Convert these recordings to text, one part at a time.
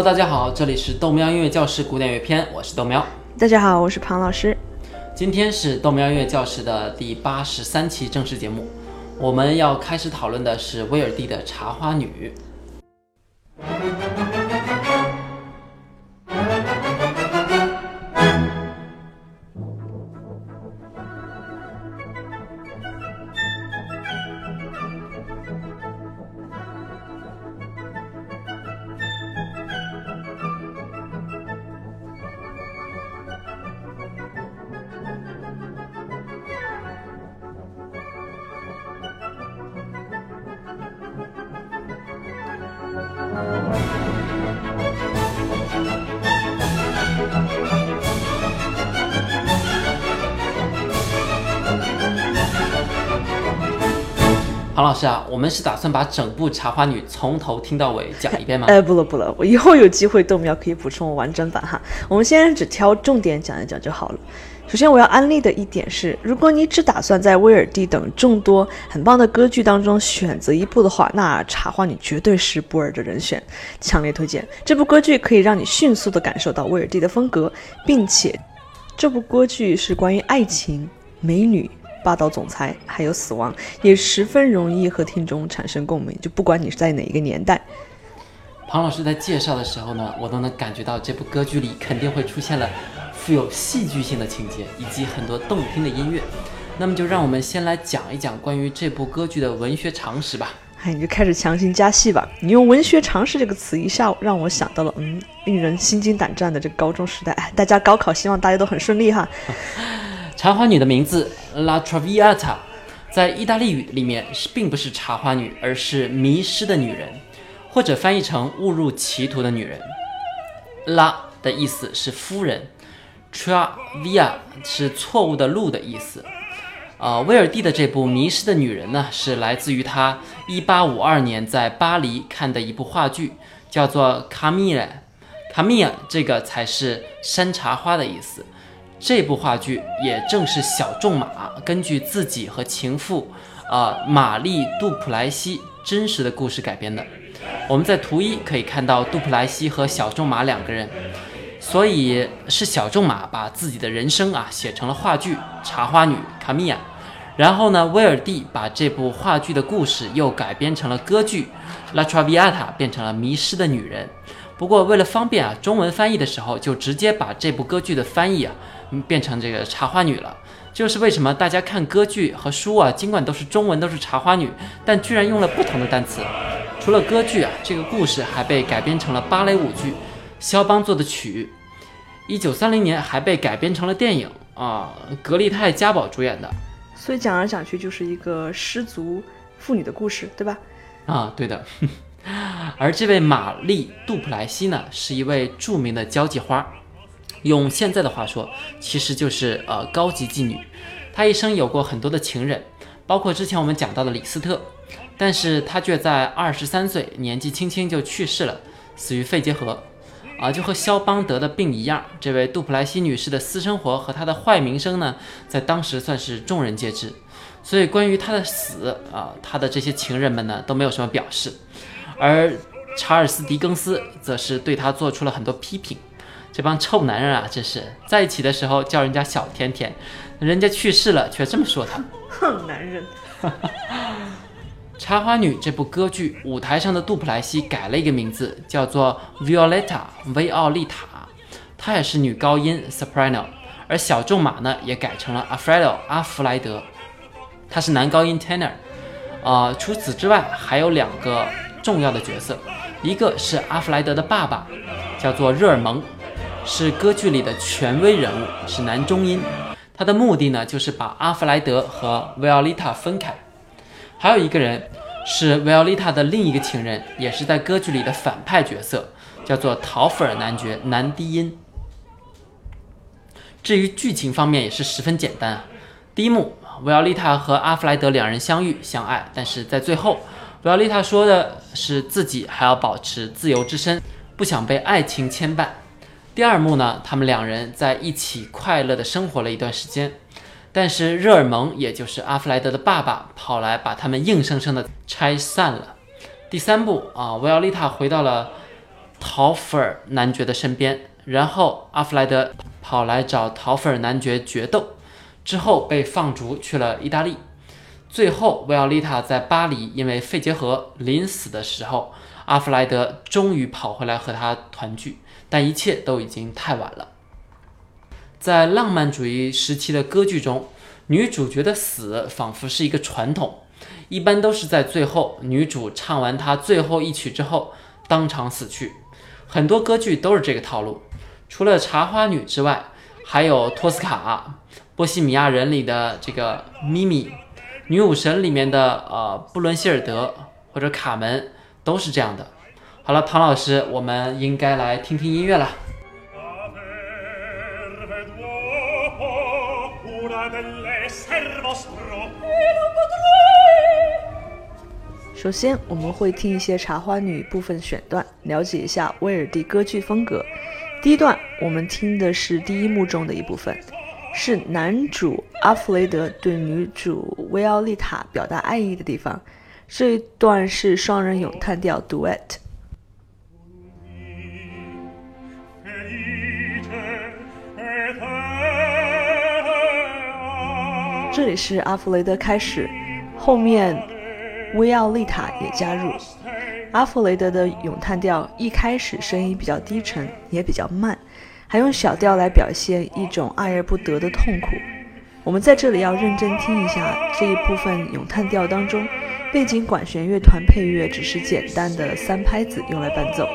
Hello，大家好，这里是豆喵音乐教室古典乐篇，我是豆喵。大家好，我是庞老师。今天是豆喵音乐教室的第八十三期正式节目，我们要开始讨论的是威尔第的《茶花女》。我们是打算把整部《茶花女》从头听到尾讲一遍吗？哎，不了不了，我以后有机会豆苗可以补充完整版哈。我们现在只挑重点讲一讲就好了。首先我要安利的一点是，如果你只打算在威尔第等众多很棒的歌剧当中选择一部的话，那《茶花女》绝对是波尔的人选，强烈推荐。这部歌剧可以让你迅速地感受到威尔第的风格，并且这部歌剧是关于爱情、美女。霸道总裁还有死亡，也十分容易和听众产生共鸣。就不管你是在哪一个年代，庞老师在介绍的时候呢，我都能感觉到这部歌剧里肯定会出现了富有戏剧性的情节，以及很多动听的音乐。那么就让我们先来讲一讲关于这部歌剧的文学常识吧。哎，你就开始强行加戏吧。你用文学常识这个词一下，让我想到了嗯，令人心惊胆战的这个高中时代。哎，大家高考，希望大家都很顺利哈。茶花女的名字 La Traviata，在意大利语里面是并不是茶花女，而是迷失的女人，或者翻译成误入歧途的女人。La 的意思是夫人，Traviata 是错误的路的意思。呃，威尔第的这部《迷失的女人》呢，是来自于他1852年在巴黎看的一部话剧，叫做卡米尔》。卡米尔。这个才是山茶花的意思。这部话剧也正是小仲马根据自己和情妇，呃，玛丽杜普莱西真实的故事改编的。我们在图一可以看到杜普莱西和小仲马两个人，所以是小仲马把自己的人生啊写成了话剧《茶花女》卡米亚。然后呢，威尔蒂把这部话剧的故事又改编成了歌剧《La Traviata》，变成了迷失的女人。不过为了方便啊，中文翻译的时候就直接把这部歌剧的翻译啊。变成这个茶花女了，就是为什么大家看歌剧和书啊，尽管都是中文，都是茶花女，但居然用了不同的单词。除了歌剧啊，这个故事还被改编成了芭蕾舞剧，肖邦做的曲。一九三零年还被改编成了电影啊，格丽泰·嘉宝主演的。所以讲来讲去就是一个失足妇女的故事，对吧？啊，对的。而这位玛丽·杜普莱西呢，是一位著名的交际花。用现在的话说，其实就是呃高级妓女。她一生有过很多的情人，包括之前我们讲到的李斯特，但是她却在二十三岁年纪轻轻就去世了，死于肺结核。啊，就和肖邦得的病一样，这位杜普莱西女士的私生活和她的坏名声呢，在当时算是众人皆知。所以关于她的死啊，她的这些情人们呢都没有什么表示，而查尔斯·狄更斯则是对她做出了很多批评。这帮臭男人啊，真是在一起的时候叫人家小甜甜，人家去世了却这么说他。哼，男人。茶花女这部歌剧舞台上的杜普莱西改了一个名字，叫做 Violetta 维奥利塔，她也是女高音 soprano，而小仲马呢也改成了 Alfredo 阿弗莱德，他是男高音 tenor。呃，除此之外还有两个重要的角色，一个是阿弗莱德的爸爸，叫做热尔蒙。是歌剧里的权威人物，是男中音。他的目的呢，就是把阿弗莱德和维奥利塔分开。还有一个人是维奥利塔的另一个情人，也是在歌剧里的反派角色，叫做陶菲尔男爵，男低音。至于剧情方面也是十分简单啊。第一幕，维奥利塔和阿弗莱德两人相遇相爱，但是在最后，维奥利塔说的是自己还要保持自由之身，不想被爱情牵绊。第二幕呢，他们两人在一起快乐的生活了一段时间，但是热尔蒙，也就是阿弗莱德的爸爸，跑来把他们硬生生的拆散了。第三部啊，维奥利塔回到了陶菲尔男爵的身边，然后阿弗莱德跑来找陶菲尔男爵决斗，之后被放逐去了意大利。最后，维奥利塔在巴黎因为肺结核临死的时候，阿弗莱德终于跑回来和他团聚，但一切都已经太晚了。在浪漫主义时期的歌剧中，女主角的死仿佛是一个传统，一般都是在最后，女主唱完她最后一曲之后当场死去。很多歌剧都是这个套路。除了《茶花女》之外，还有《托斯卡》、《波西米亚人》里的这个咪咪，《女武神》里面的呃布伦希尔德或者卡门都是这样的。好了，庞老师，我们应该来听听音乐了。首先，我们会听一些《茶花女》部分选段，了解一下威尔第歌剧风格。第一段，我们听的是第一幕中的一部分，是男主阿弗雷德对女主薇奥丽塔表达爱意的地方。这一段是双人咏叹调 （duet）。这里是阿弗雷德开始，后面。威奥利塔也加入。阿弗雷德的咏叹调一开始声音比较低沉，也比较慢，还用小调来表现一种爱而不得的痛苦。我们在这里要认真听一下这一部分咏叹调当中，背景管弦乐团配乐只是简单的三拍子用来伴奏。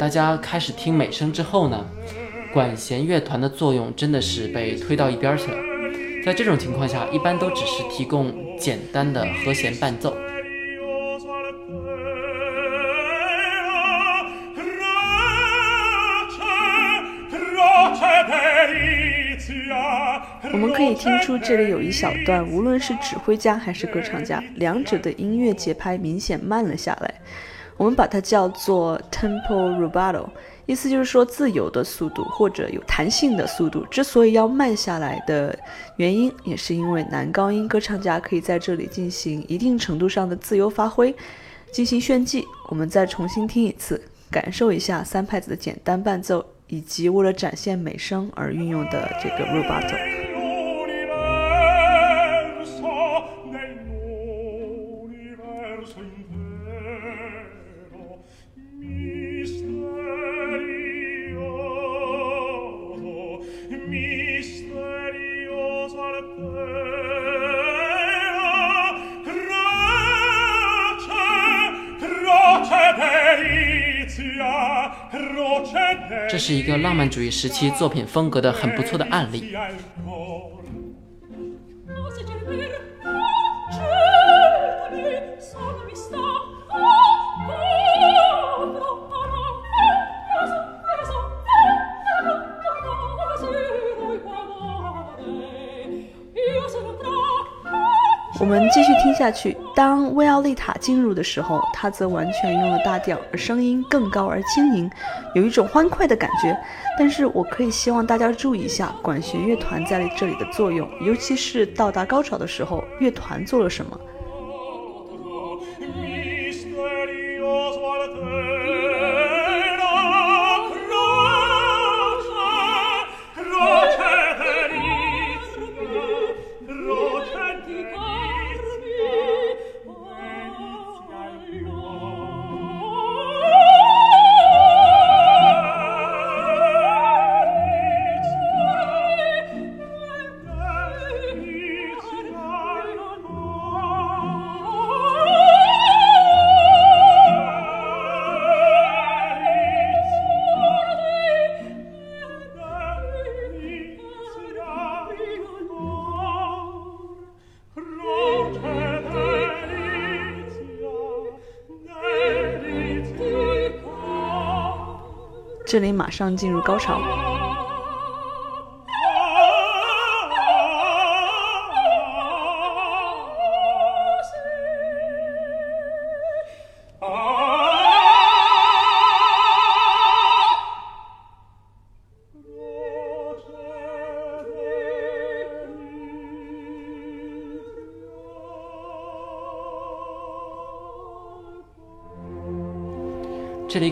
大家开始听美声之后呢，管弦乐团的作用真的是被推到一边去了。在这种情况下，一般都只是提供简单的和弦伴奏。我们可以听出这里有一小段，无论是指挥家还是歌唱家，两者的音乐节拍明显慢了下来。我们把它叫做 tempo rubato，意思就是说自由的速度或者有弹性的速度。之所以要慢下来的原因，也是因为男高音歌唱家可以在这里进行一定程度上的自由发挥，进行炫技。我们再重新听一次，感受一下三拍子的简单伴奏，以及为了展现美声而运用的这个 rubato。这是一个浪漫主义时期作品风格的很不错的案例。下去。当薇奥丽塔进入的时候，她则完全用了大调，声音更高而轻盈，有一种欢快的感觉。但是我可以希望大家注意一下管弦乐团在这里的作用，尤其是到达高潮的时候，乐团做了什么。这里马上进入高潮。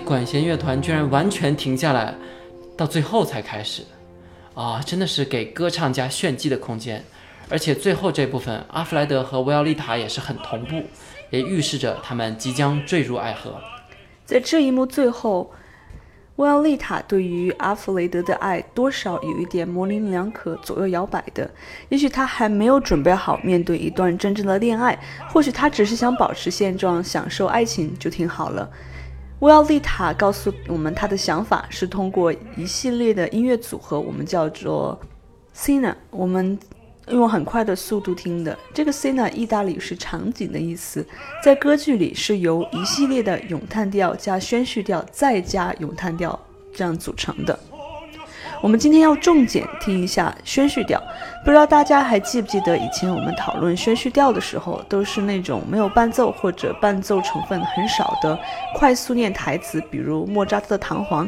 管弦乐团居然完全停下来，到最后才开始，啊，真的是给歌唱家炫技的空间。而且最后这部分，阿弗莱德和维奥利塔也是很同步，也预示着他们即将坠入爱河。在这一幕最后。维奥利塔对于阿弗雷德的爱多少有一点模棱两可、左右摇摆的。也许他还没有准备好面对一段真正的恋爱，或许他只是想保持现状，享受爱情就挺好了。维奥利塔告诉我们，他的想法是通过一系列的音乐组合，我们叫做 Sina 我们。用很快的速度听的这个 scena，意大利是场景的意思，在歌剧里是由一系列的咏叹调加宣叙调再加咏叹调这样组成的。我们今天要重点听一下宣叙调，不知道大家还记不记得以前我们讨论宣叙调的时候，都是那种没有伴奏或者伴奏成分很少的快速念台词，比如莫扎特的《唐璜》，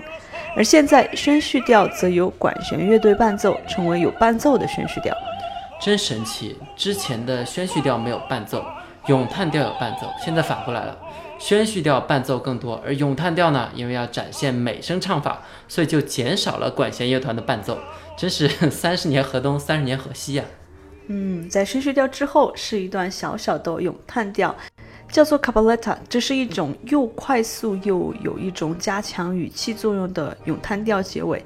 而现在宣叙调则由管弦乐队伴奏，成为有伴奏的宣叙调。真神奇！之前的宣叙调没有伴奏，咏叹调有伴奏，现在反过来了，宣叙调伴奏更多，而咏叹调呢，因为要展现美声唱法，所以就减少了管弦乐团的伴奏。真是 三十年河东，三十年河西呀！嗯，在宣叙调之后是一段小小的咏叹调，叫做 cabaletta，这是一种又快速又有一种加强语气作用的咏叹调结尾，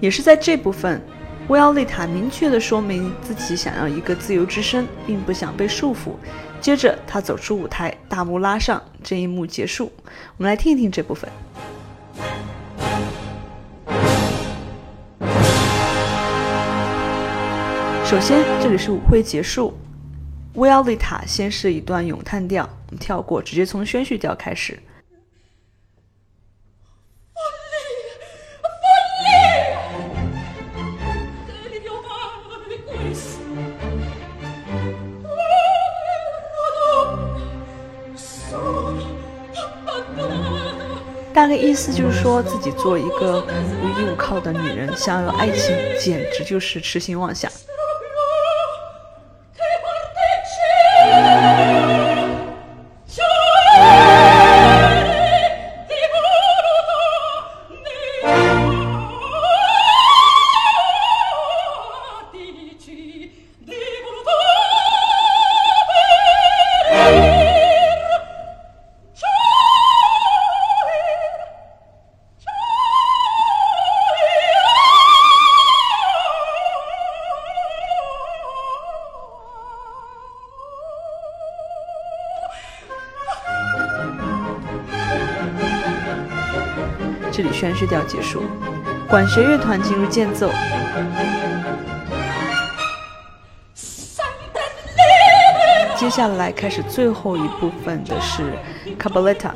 也是在这部分。维奥利塔明确地说明自己想要一个自由之身，并不想被束缚。接着，他走出舞台，大幕拉上，这一幕结束。我们来听一听这部分。首先，这里是舞会结束，维奥利塔先是一段咏叹调，跳过，直接从宣叙调开始。大概意思就是说自己做一个无依无靠的女人，想要爱情，简直就是痴心妄想。去掉结束，管弦乐团进入间奏。接下来开始最后一部分的是 cabaletta，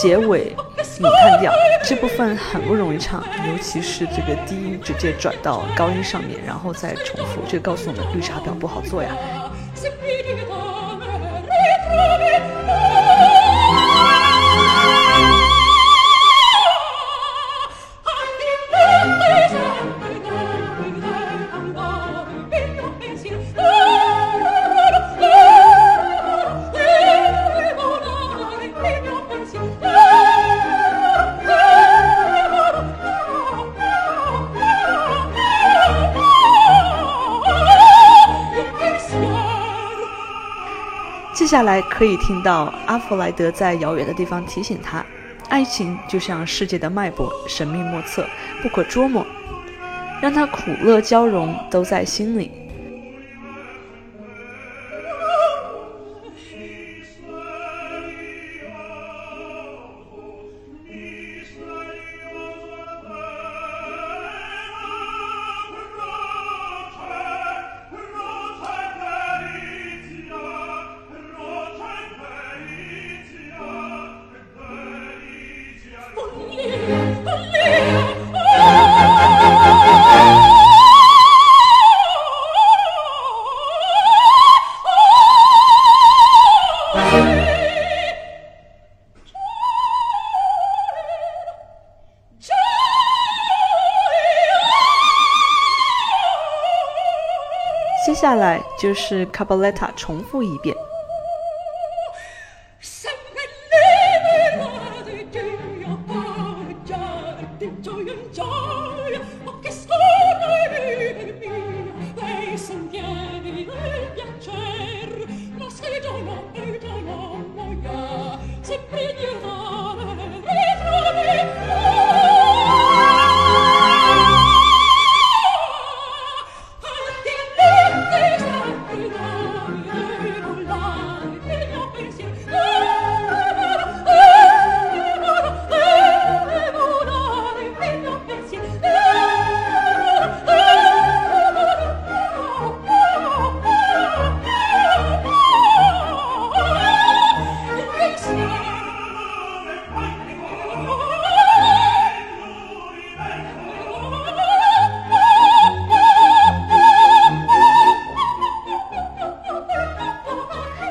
结尾咏叹调。这部分很不容易唱，尤其是这个低音直接转到高音上面，然后再重复。这告诉我们绿茶婊不好做呀。接下来可以听到阿弗莱德在遥远的地方提醒他：爱情就像世界的脉搏，神秘莫测，不可捉摸，让他苦乐交融，都在心里。下来就是 cabaletta 重复一遍。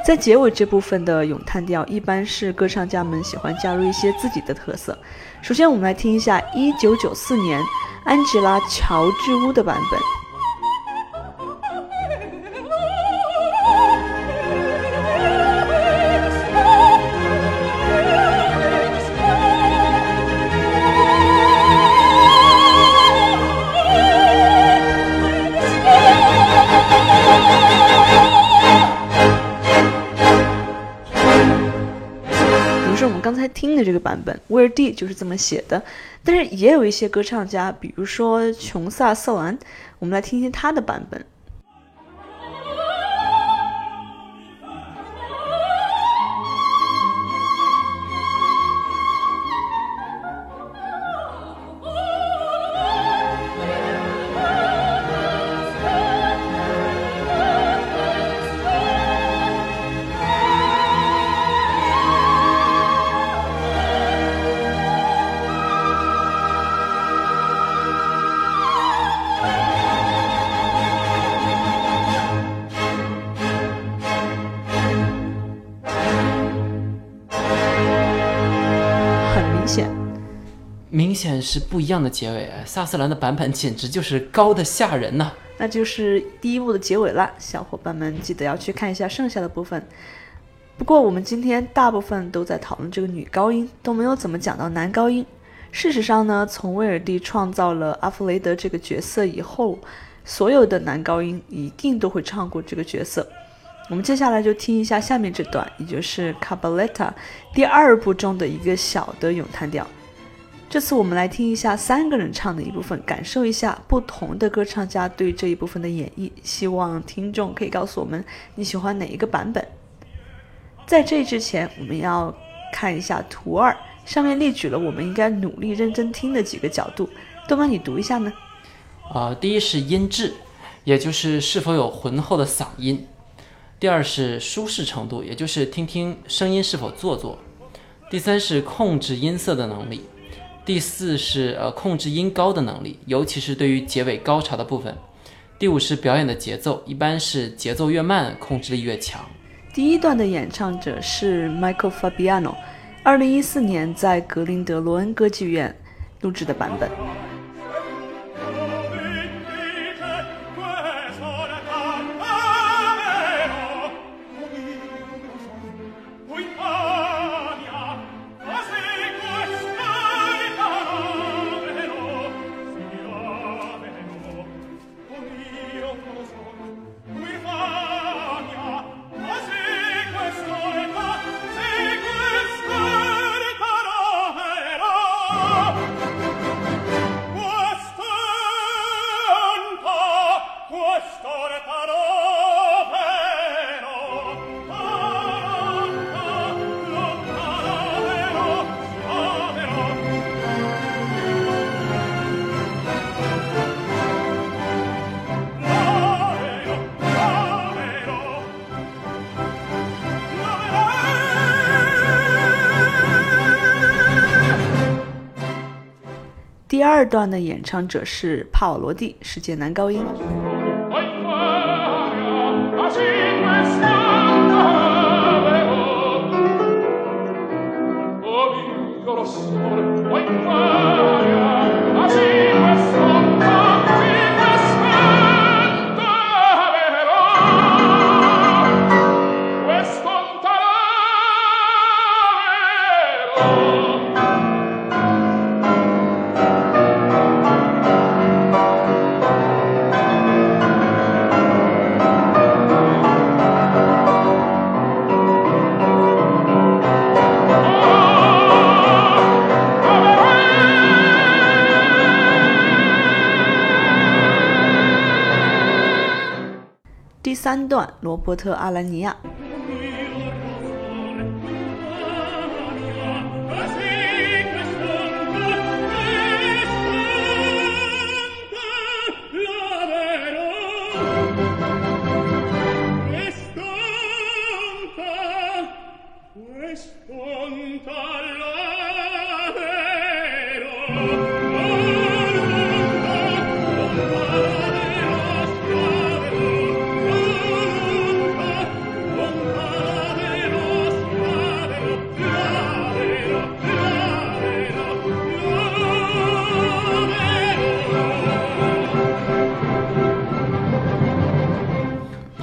在结尾这部分的咏叹调，一般是歌唱家们喜欢加入一些自己的特色。首先，我们来听一下1994年安吉拉·乔治乌的版本。版本，威尔第就是这么写的，但是也有一些歌唱家，比如说琼萨瑟兰，我们来听听他的版本。是不一样的结尾，萨瑟兰的版本简直就是高的吓人呐！那就是第一部的结尾了，小伙伴们记得要去看一下剩下的部分。不过我们今天大部分都在讨论这个女高音，都没有怎么讲到男高音。事实上呢，从威尔第创造了阿弗雷德这个角色以后，所有的男高音一定都会唱过这个角色。我们接下来就听一下下面这段，也就是卡巴 t 塔第二部中的一个小的咏叹调。这次我们来听一下三个人唱的一部分，感受一下不同的歌唱家对这一部分的演绎。希望听众可以告诉我们你喜欢哪一个版本。在这之前，我们要看一下图二，上面列举了我们应该努力认真听的几个角度。豆妈，你读一下呢？啊，第一是音质，也就是是否有浑厚的嗓音；第二是舒适程度，也就是听听声音是否做作；第三是控制音色的能力。第四是呃控制音高的能力，尤其是对于结尾高潮的部分。第五是表演的节奏，一般是节奏越慢，控制力越强。第一段的演唱者是 Michael Fabiano，二零一四年在格林德罗恩歌剧院录制的版本。二段的演唱者是帕瓦罗蒂，世界男高音。波特·阿兰尼亚。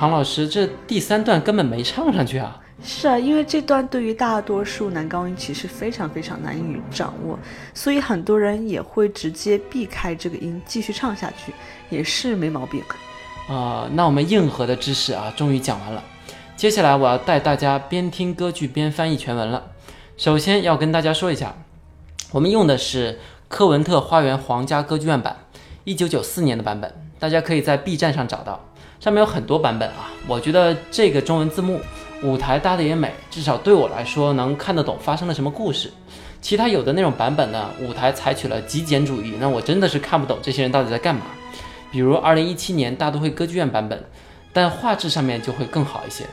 庞老师，这第三段根本没唱上去啊！是啊，因为这段对于大多数男高音其实非常非常难以掌握，所以很多人也会直接避开这个音继续唱下去，也是没毛病。啊，那我们硬核的知识啊，终于讲完了。接下来我要带大家边听歌剧边翻译全文了。首先要跟大家说一下，我们用的是科文特花园皇家歌剧院版，一九九四年的版本，大家可以在 B 站上找到。上面有很多版本啊，我觉得这个中文字幕舞台搭的也美，至少对我来说能看得懂发生了什么故事。其他有的那种版本呢，舞台采取了极简主义，那我真的是看不懂这些人到底在干嘛。比如二零一七年大都会歌剧院版本，但画质上面就会更好一些。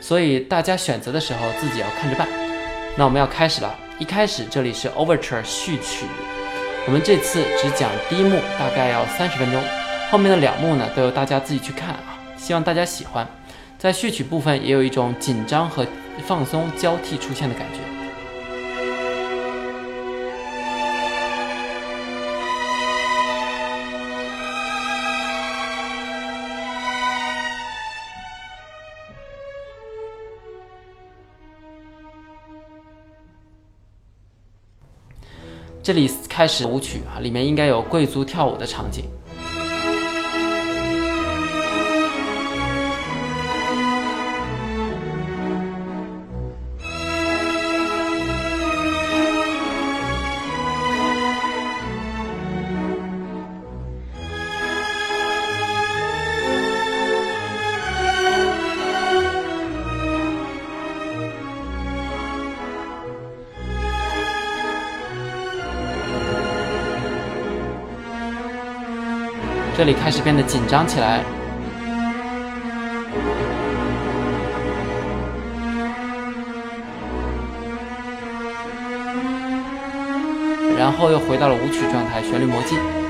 所以大家选择的时候自己要看着办。那我们要开始了，一开始这里是 Overture 序曲，我们这次只讲第一幕，大概要三十分钟，后面的两幕呢都由大家自己去看啊。希望大家喜欢，在序曲部分也有一种紧张和放松交替出现的感觉。这里开始舞曲啊，里面应该有贵族跳舞的场景。这里开始变得紧张起来，然后又回到了舞曲状态，旋律魔镜。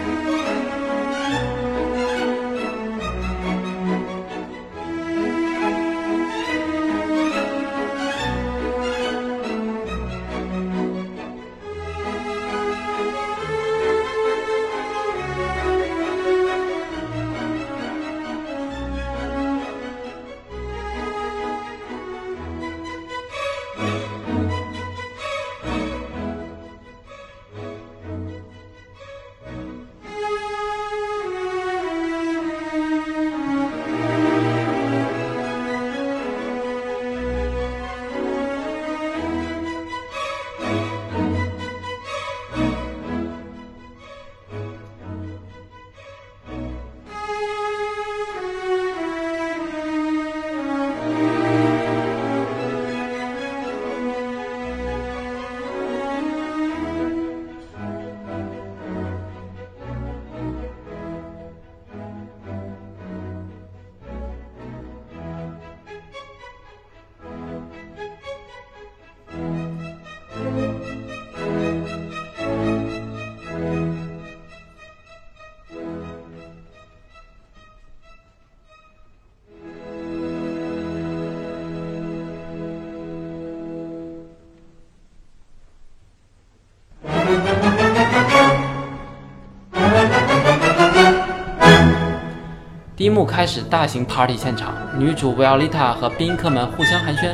一幕开始，大型 party 现场，女主维奥丽塔和宾客们互相寒暄。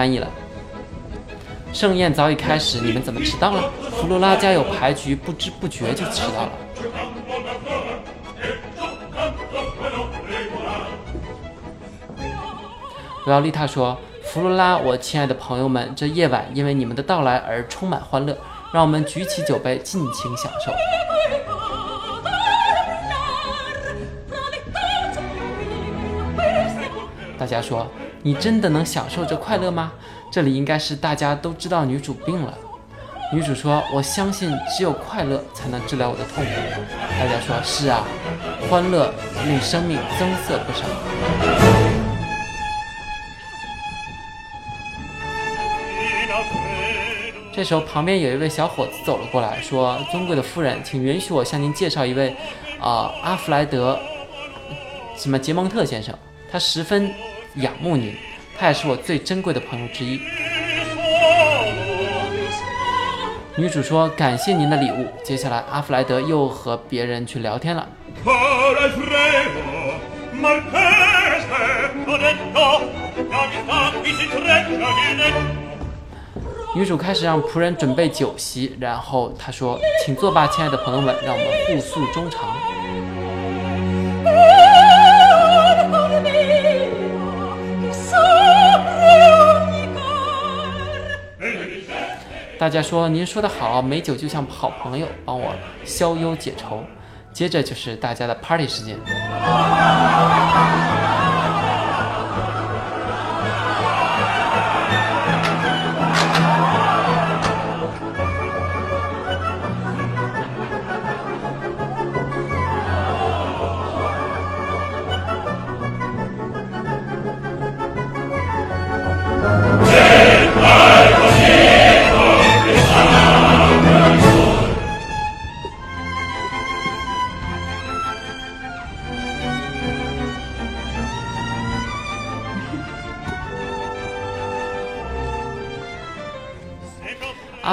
翻译了。盛宴早已开始，你们怎么迟到了？弗罗拉家有牌局，不知不觉就迟到了。维奥利塔说：“弗罗拉，我亲爱的朋友们，这夜晚因为你们的到来而充满欢乐，让我们举起酒杯，尽情享受。”大家说：“你真的能享受这快乐吗？”这里应该是大家都知道女主病了。女主说：“我相信只有快乐才能治疗我的痛苦。”大家说：“是啊，欢乐令生命增色不少。”这时候，旁边有一位小伙子走了过来，说：“尊贵的夫人，请允许我向您介绍一位，啊，阿弗莱德，什么杰蒙特先生，他十分仰慕您。”他也是我最珍贵的朋友之一。女主说：“感谢您的礼物。”接下来，阿弗莱德又和别人去聊天了。女主开始让仆人准备酒席，然后她说：“请坐吧，亲爱的朋友们，让我们互诉衷肠。”大家说：“您说的好，美酒就像好朋友，帮我消忧解愁。”接着就是大家的 party 时间。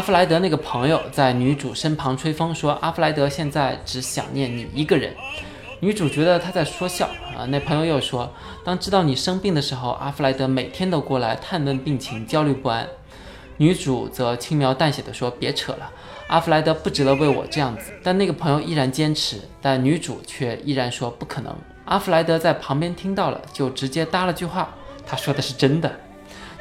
弗莱德那个朋友在女主身旁吹风，说：“阿弗莱德现在只想念你一个人。”女主觉得他在说笑啊。那朋友又说：“当知道你生病的时候，阿弗莱德每天都过来探问病情，焦虑不安。”女主则轻描淡写的说：“别扯了，阿弗莱德不值得为我这样子。”但那个朋友依然坚持，但女主却依然说：“不可能。”阿弗莱德在旁边听到了，就直接搭了句话：“他说的是真的。”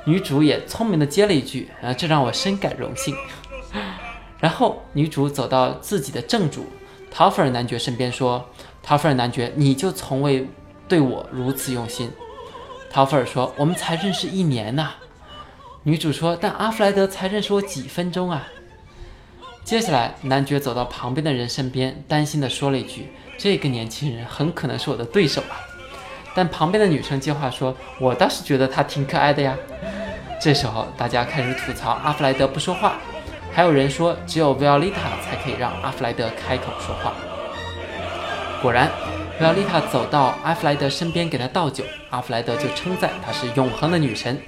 女主也聪明的接了一句：“啊，这让我深感荣幸。”然后女主走到自己的正主陶菲尔男爵身边说：“陶菲尔男爵，你就从未对我如此用心。”陶菲尔说：“我们才认识一年呐。”女主说：“但阿弗莱德才认识我几分钟啊。”接下来，男爵走到旁边的人身边，担心的说了一句：“这个年轻人很可能是我的对手啊。”但旁边的女生接话说：“我倒是觉得他挺可爱的呀。”这时候，大家开始吐槽阿弗莱德不说话，还有人说只有维奥利塔才可以让阿弗莱德开口说话。果然，维奥利塔走到阿弗莱德身边给他倒酒，阿弗莱德就称赞她是永恒的女神。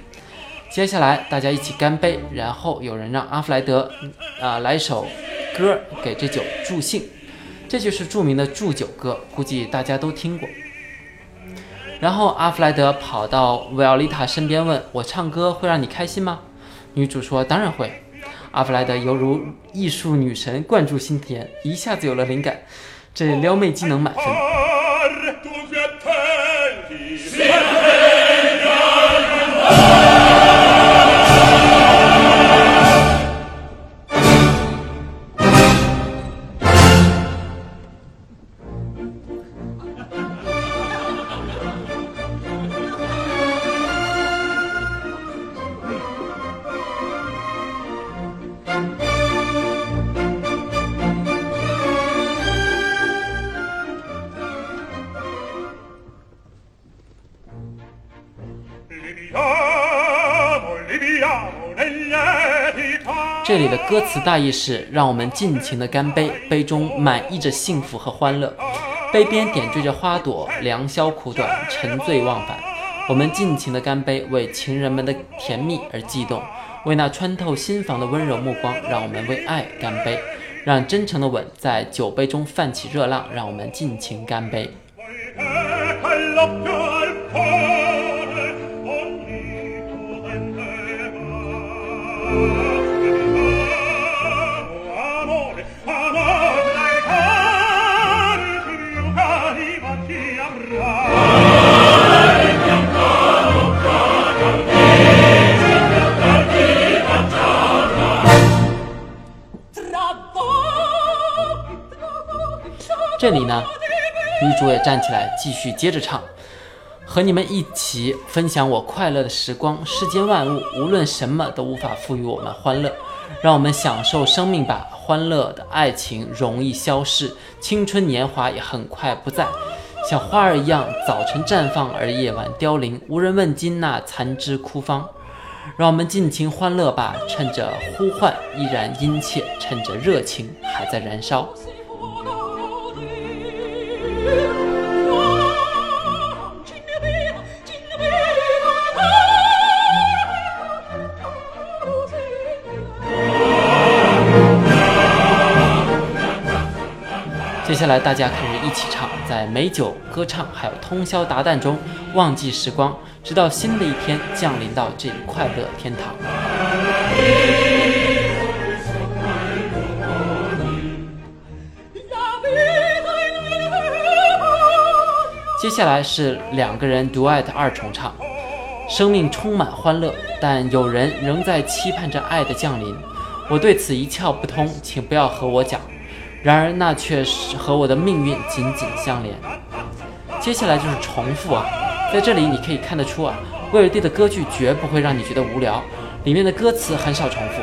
接下来，大家一起干杯，然后有人让阿弗莱德啊来首歌给这酒助兴，这就是著名的祝酒歌，估计大家都听过。然后阿弗莱德跑到维奥利塔身边，问我：“唱歌会让你开心吗？”女主说：“当然会。”阿弗莱德犹如艺术女神灌注心田，一下子有了灵感，这撩妹技能满分。歌词大意是：让我们尽情的干杯，杯中满溢着幸福和欢乐，杯边点缀着花朵，良宵苦短，沉醉忘返。我们尽情的干杯，为情人们的甜蜜而悸动，为那穿透心房的温柔目光，让我们为爱干杯，让真诚的吻在酒杯中泛起热浪，让我们尽情干杯。这里呢，女主也站起来，继续接着唱，和你们一起分享我快乐的时光。世间万物，无论什么都无法赋予我们欢乐，让我们享受生命吧。欢乐的爱情容易消逝，青春年华也很快不在，像花儿一样，早晨绽放而夜晚凋零，无人问津那残枝枯芳。让我们尽情欢乐吧，趁着呼唤依然殷切，趁着热情还在燃烧。接下来，大家开始一起唱，在美酒歌唱，还有通宵达旦中忘记时光，直到新的一天降临到这个快乐天堂。接下来是两个人 duet 二重唱，生命充满欢乐，但有人仍在期盼着爱的降临。我对此一窍不通，请不要和我讲。然而，那却是和我的命运紧紧相连。接下来就是重复啊，在这里你可以看得出啊，威尔第的歌剧绝不会让你觉得无聊，里面的歌词很少重复，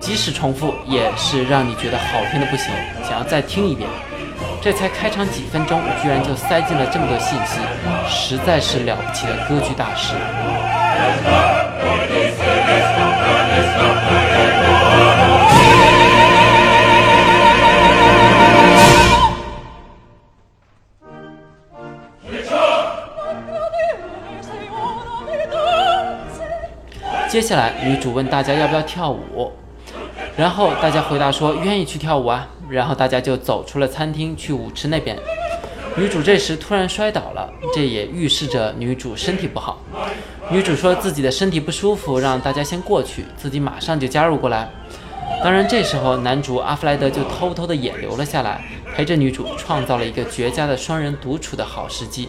即使重复也是让你觉得好听的不行，想要再听一遍。这才开场几分钟，居然就塞进了这么多信息，实在是了不起的歌剧大师。接下来，女主问大家要不要跳舞，然后大家回答说愿意去跳舞啊。然后大家就走出了餐厅，去舞池那边。女主这时突然摔倒了，这也预示着女主身体不好。女主说自己的身体不舒服，让大家先过去，自己马上就加入过来。当然，这时候男主阿弗莱德就偷偷的也留了下来，陪着女主，创造了一个绝佳的双人独处的好时机。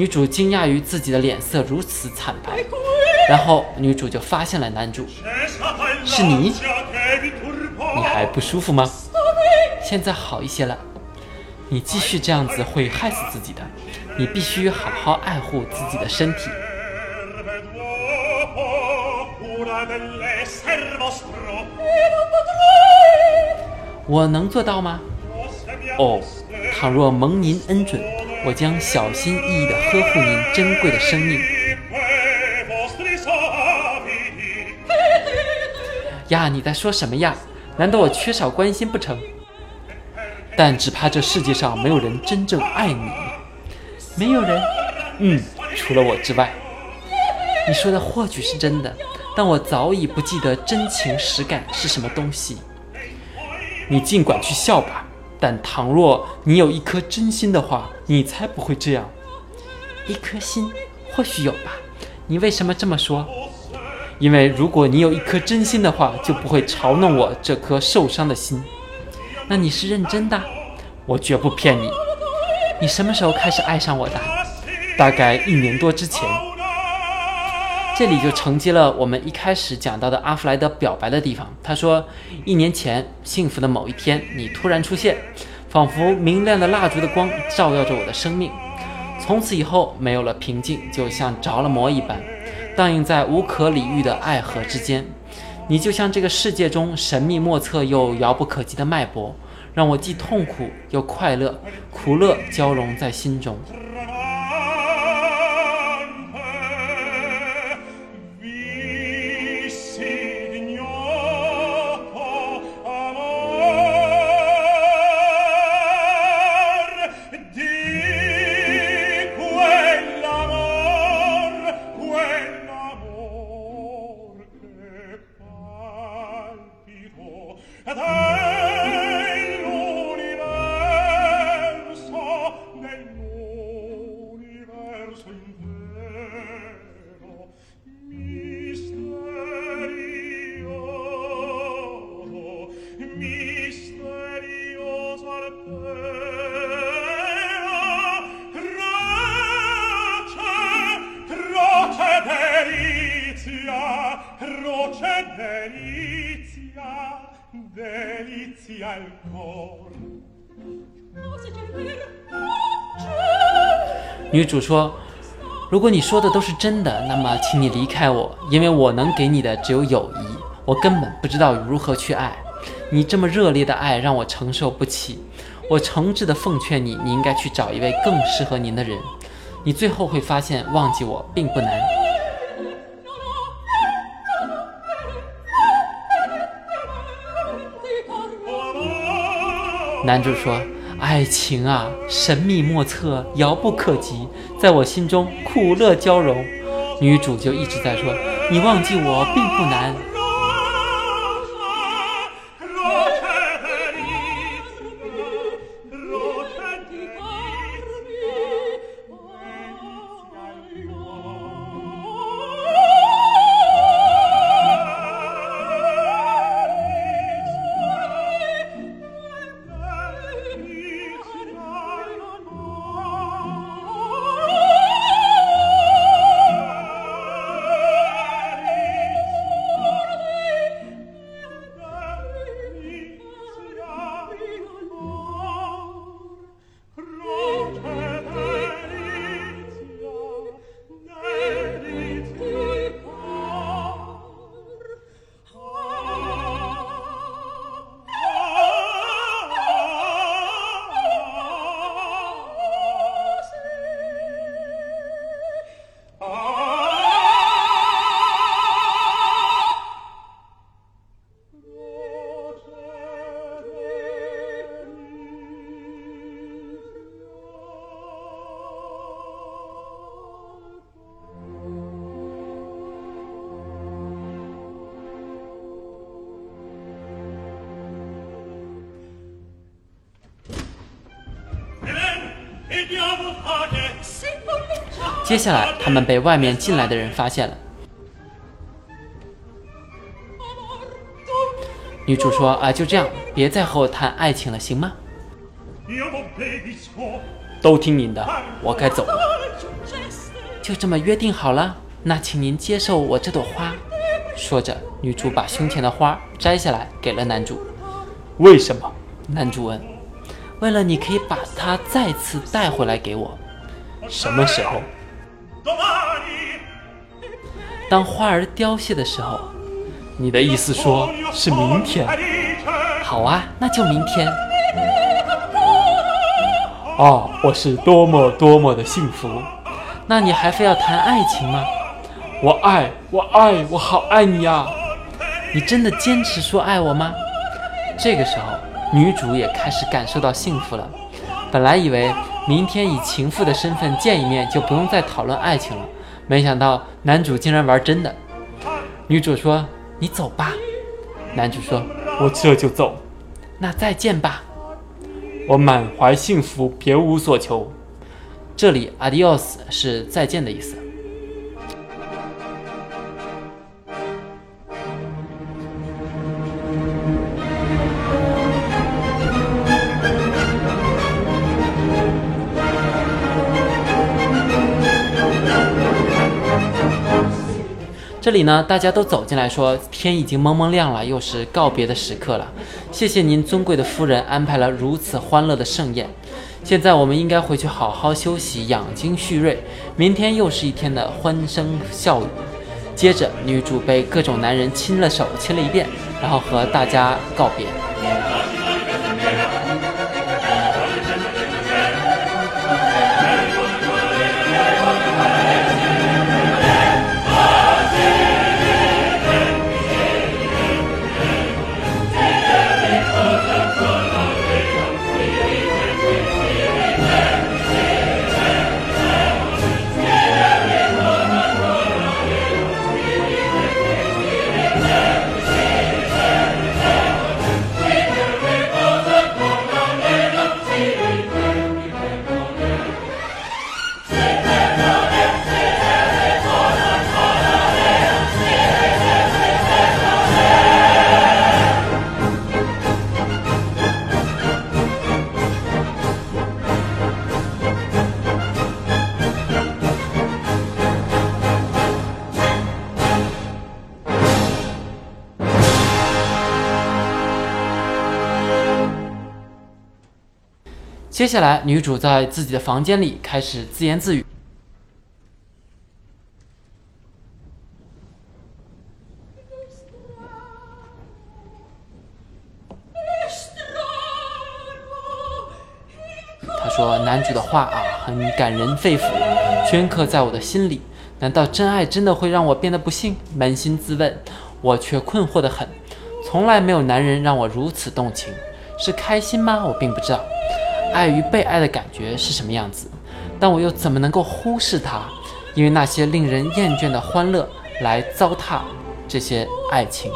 女主惊讶于自己的脸色如此惨白，然后女主就发现了男主，是你，你还不舒服吗？现在好一些了，你继续这样子会害死自己的，你必须好好爱护自己的身体。我能做到吗？哦，倘若蒙您恩准。我将小心翼翼地呵护您珍贵的生命。呀，你在说什么呀？难道我缺少关心不成？但只怕这世界上没有人真正爱你，没有人，嗯，除了我之外。你说的或许是真的，但我早已不记得真情实感是什么东西。你尽管去笑吧。但倘若你有一颗真心的话，你才不会这样。一颗心，或许有吧。你为什么这么说？因为如果你有一颗真心的话，就不会嘲弄我这颗受伤的心。那你是认真的？我绝不骗你。你什么时候开始爱上我的？大概一年多之前。这里就承接了我们一开始讲到的阿弗莱德表白的地方。他说：“一年前，幸福的某一天，你突然出现，仿佛明亮的蜡烛的光照耀着我的生命。从此以后，没有了平静，就像着了魔一般，荡漾在无可理喻的爱河之间。你就像这个世界中神秘莫测又遥不可及的脉搏，让我既痛苦又快乐，苦乐交融在心中。女主说：“如果你说的都是真的，那么请你离开我，因为我能给你的只有友谊，我根本不知道如何去爱。你这么热烈的爱让我承受不起。我诚挚的奉劝你，你应该去找一位更适合您的人。你最后会发现，忘记我并不难。”男主说：“爱情啊，神秘莫测，遥不可及，在我心中苦乐交融。”女主就一直在说：“你忘记我并不难。接下来，他们被外面进来的人发现了。女主说：“啊，就这样，别再和我谈爱情了，行吗？都听您的，我该走了。就这么约定好了，那请您接受我这朵花。”说着，女主把胸前的花摘下来给了男主。为什么？男主问。为了你可以把它再次带回来给我。什么时候？当花儿凋谢的时候。你的意思说是明天？好啊，那就明天。哦，我是多么多么的幸福。那你还非要谈爱情吗？我爱，我爱，我好爱你啊！你真的坚持说爱我吗？这个时候，女主也开始感受到幸福了。本来以为明天以情妇的身份见一面就不用再讨论爱情了，没想到男主竟然玩真的。女主说：“你走吧。”男主说：“我这就走。”那再见吧。我满怀幸福，别无所求。这里 adios 是再见的意思。这里呢，大家都走进来说，天已经蒙蒙亮了，又是告别的时刻了。谢谢您尊贵的夫人安排了如此欢乐的盛宴。现在我们应该回去好好休息，养精蓄锐。明天又是一天的欢声笑语。接着，女主被各种男人亲了手，亲了一遍，然后和大家告别。接下来，女主在自己的房间里开始自言自语。她说：“男主的话啊，很感人肺腑，镌刻在我的心里。难道真爱真的会让我变得不幸？扪心自问，我却困惑的很。从来没有男人让我如此动情，是开心吗？我并不知道。爱与被爱的感觉是什么样子，但我又怎么能够忽视它？因为那些令人厌倦的欢乐来糟蹋这些爱情。”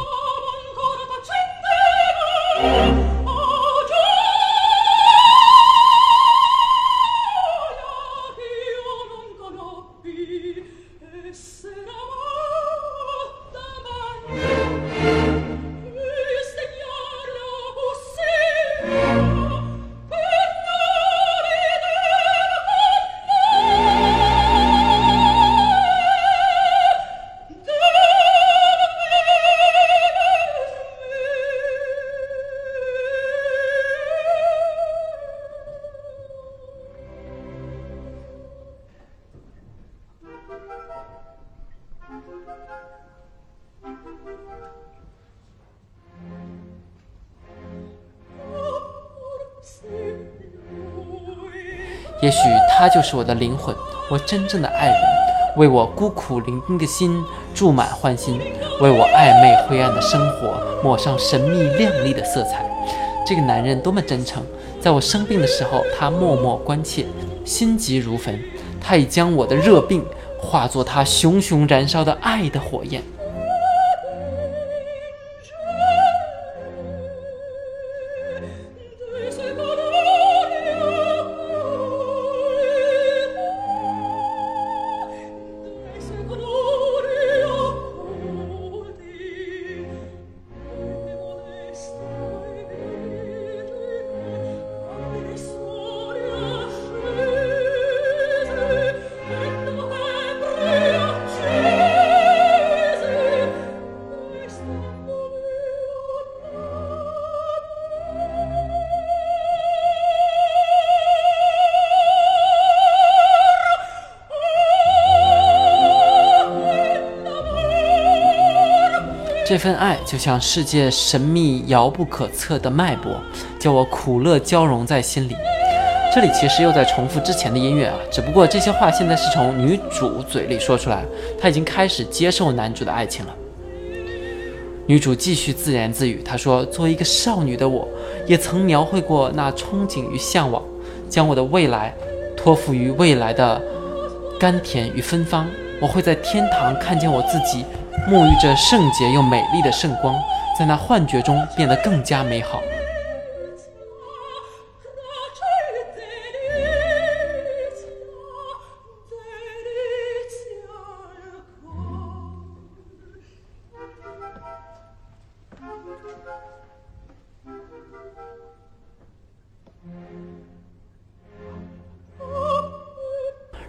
也许他就是我的灵魂，我真正的爱人，为我孤苦伶仃的心注满欢欣，为我暧昧灰暗的生活抹上神秘亮丽的色彩。这个男人多么真诚，在我生病的时候，他默默关切，心急如焚。他已将我的热病化作他熊熊燃烧的爱的火焰。这份爱就像世界神秘遥不可测的脉搏，叫我苦乐交融在心里。这里其实又在重复之前的音乐啊，只不过这些话现在是从女主嘴里说出来，她已经开始接受男主的爱情了。女主继续自言自语，她说：“作为一个少女的我，也曾描绘过那憧憬与向往，将我的未来托付于未来的甘甜与芬芳。我会在天堂看见我自己。”沐浴着圣洁又美丽的圣光，在那幻觉中变得更加美好。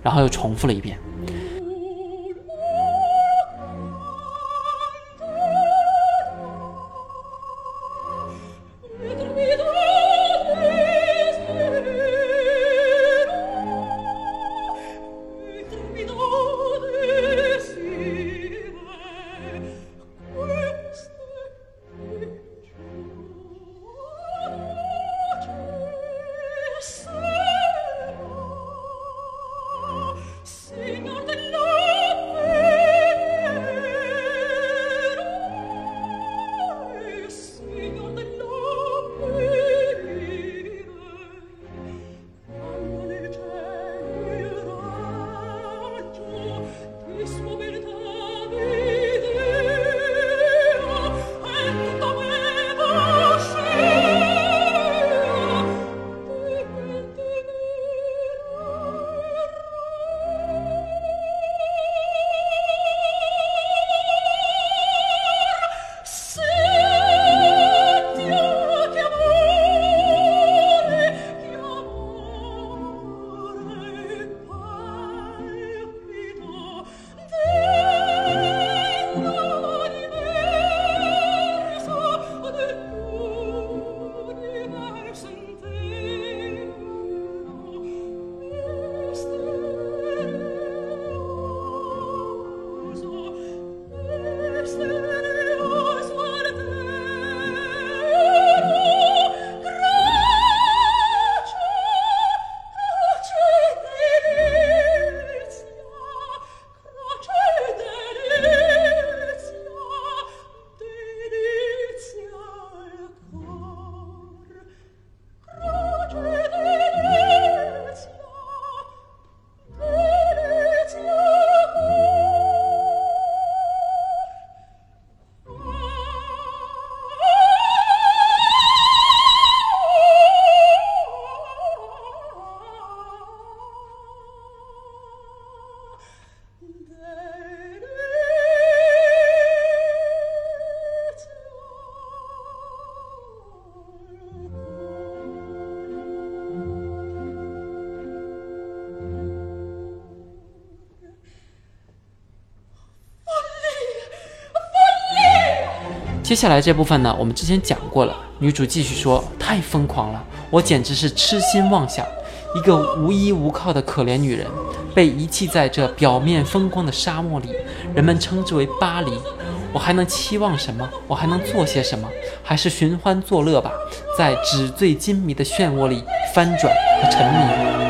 然后又重复了一遍。接下来这部分呢，我们之前讲过了。女主继续说：“太疯狂了，我简直是痴心妄想。一个无依无靠的可怜女人，被遗弃在这表面风光的沙漠里，人们称之为巴黎。我还能期望什么？我还能做些什么？还是寻欢作乐吧，在纸醉金迷的漩涡里翻转和沉迷。”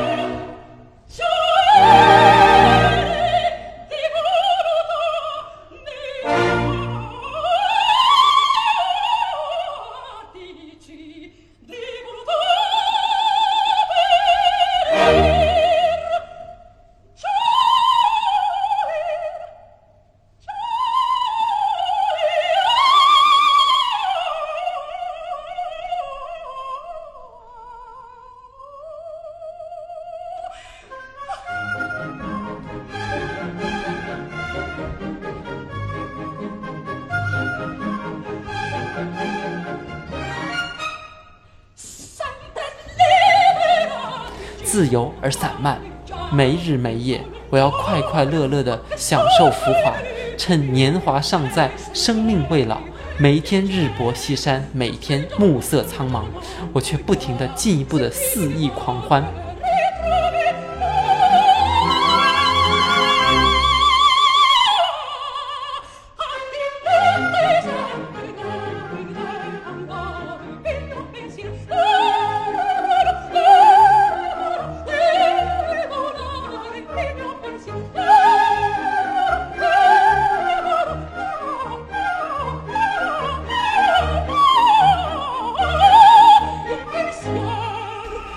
每夜，我要快快乐乐的享受浮华，趁年华尚在，生命未老，每一天日薄西山，每天暮色苍茫，我却不停的进一步的肆意狂欢。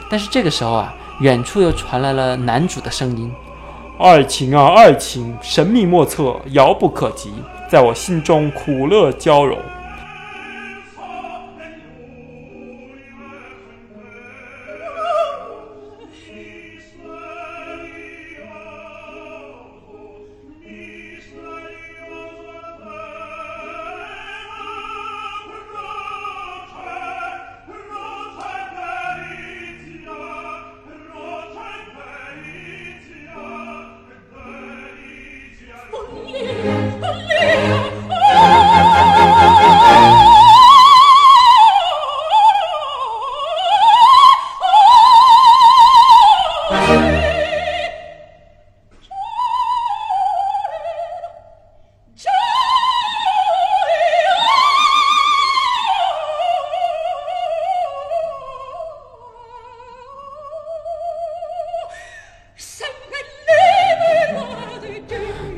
但是这个时候啊，远处又传来了男主的声音：“爱情啊，爱情，神秘莫测，遥不可及，在我心中苦乐交融。”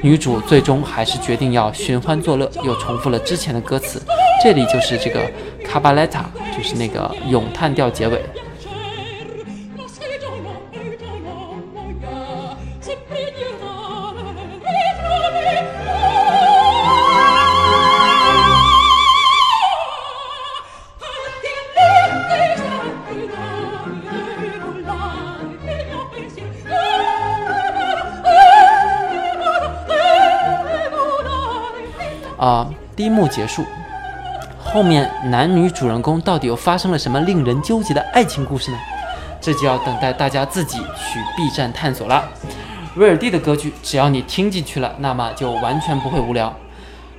女主最终还是决定要寻欢作乐，又重复了之前的歌词。这里就是这个 Cabalata，，就是那个咏叹调结尾。幕结束，后面男女主人公到底又发生了什么令人纠结的爱情故事呢？这就要等待大家自己去 B 站探索了。威尔第的歌剧，只要你听进去了，那么就完全不会无聊。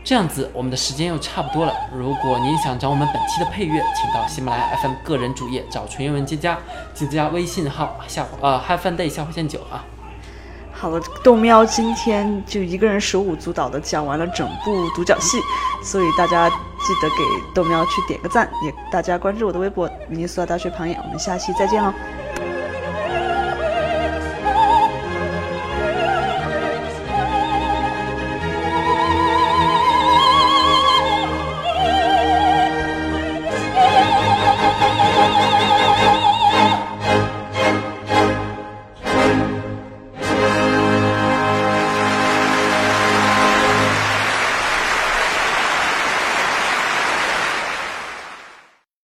这样子，我们的时间又差不多了。如果您想找我们本期的配乐，请到喜马拉雅 FM 个人主页找纯英文蒹葭，请加微信号下呃 Have Fun Day 下划线九啊。好了，豆喵今天就一个人手舞足蹈的讲完了整部独角戏，所以大家记得给豆苗去点个赞，也大家关注我的微博“明尼苏达大学旁野”，我们下期再见喽。